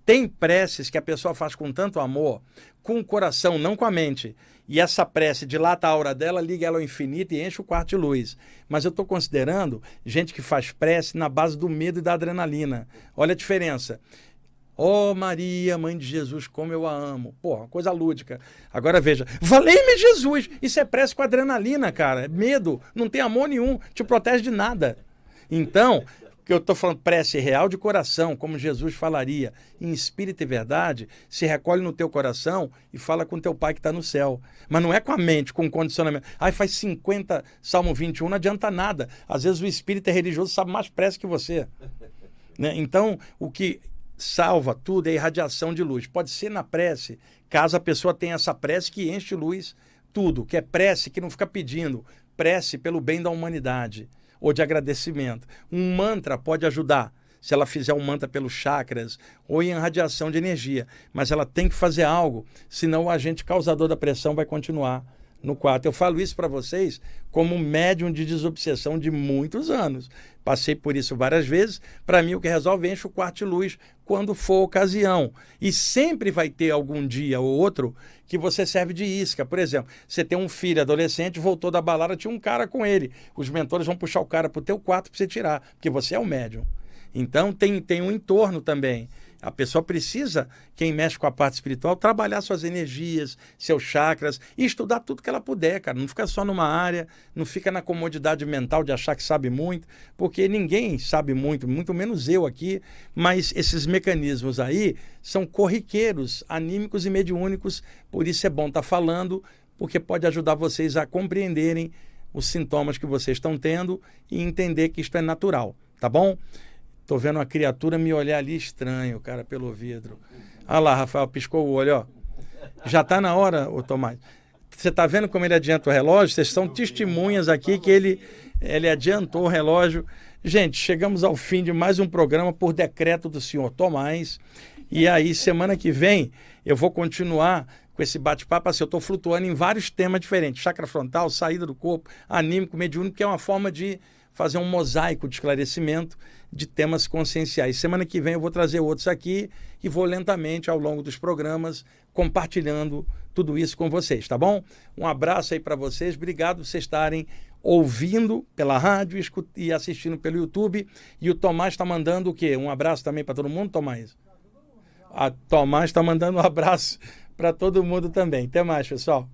Tem preces que a pessoa faz com tanto amor, com o coração, não com a mente. E essa prece dilata a aura dela, liga ela ao infinito e enche o quarto de luz. Mas eu estou considerando gente que faz prece na base do medo e da adrenalina. Olha a diferença. Ó oh, Maria, mãe de Jesus, como eu a amo. Pô, coisa lúdica. Agora veja, valei-me Jesus. Isso é prece com adrenalina, cara. É medo. Não tem amor nenhum. Te protege de nada. Então, que eu estou falando prece real de coração, como Jesus falaria, em espírito e verdade, se recolhe no teu coração e fala com teu pai que está no céu. Mas não é com a mente, com o condicionamento. Ai, faz 50, Salmo 21, não adianta nada. Às vezes o espírito é religioso sabe mais prece que você. Né? Então, o que salva tudo é a irradiação de luz. Pode ser na prece, caso a pessoa tenha essa prece que enche luz tudo, que é prece que não fica pedindo, prece pelo bem da humanidade ou de agradecimento. Um mantra pode ajudar, se ela fizer um mantra pelos chakras ou em radiação de energia, mas ela tem que fazer algo, senão o agente causador da pressão vai continuar no quarto. Eu falo isso para vocês como médium de desobsessão de muitos anos. Passei por isso várias vezes. Para mim, o que resolve é enche o quarto de luz quando for ocasião. E sempre vai ter algum dia ou outro que você serve de isca. Por exemplo, você tem um filho adolescente, voltou da balada, tinha um cara com ele. Os mentores vão puxar o cara para o teu quarto para você tirar, porque você é o médium. Então tem, tem um entorno também. A pessoa precisa, quem mexe com a parte espiritual, trabalhar suas energias, seus chakras e estudar tudo que ela puder, cara. Não fica só numa área, não fica na comodidade mental de achar que sabe muito, porque ninguém sabe muito, muito menos eu aqui, mas esses mecanismos aí são corriqueiros, anímicos e mediúnicos, por isso é bom estar tá falando, porque pode ajudar vocês a compreenderem os sintomas que vocês estão tendo e entender que isto é natural, tá bom? Tô vendo uma criatura me olhar ali estranho, cara, pelo vidro. Olha lá, Rafael, piscou o olho, ó. Já tá na hora, ô Tomás. Você tá vendo como ele adianta o relógio? Vocês são testemunhas aqui que ele, ele adiantou o relógio. Gente, chegamos ao fim de mais um programa por decreto do senhor Tomás. E aí, semana que vem, eu vou continuar com esse bate-papo. Assim, eu estou flutuando em vários temas diferentes: chakra frontal, saída do corpo, anímico, mediúnico, que é uma forma de fazer um mosaico de esclarecimento de temas conscienciais. Semana que vem eu vou trazer outros aqui e vou lentamente, ao longo dos programas, compartilhando tudo isso com vocês, tá bom? Um abraço aí para vocês, obrigado por vocês estarem ouvindo pela rádio e assistindo pelo YouTube. E o Tomás está mandando o quê? Um abraço também para todo mundo, Tomás? A Tomás está mandando um abraço para todo mundo também. Até mais, pessoal.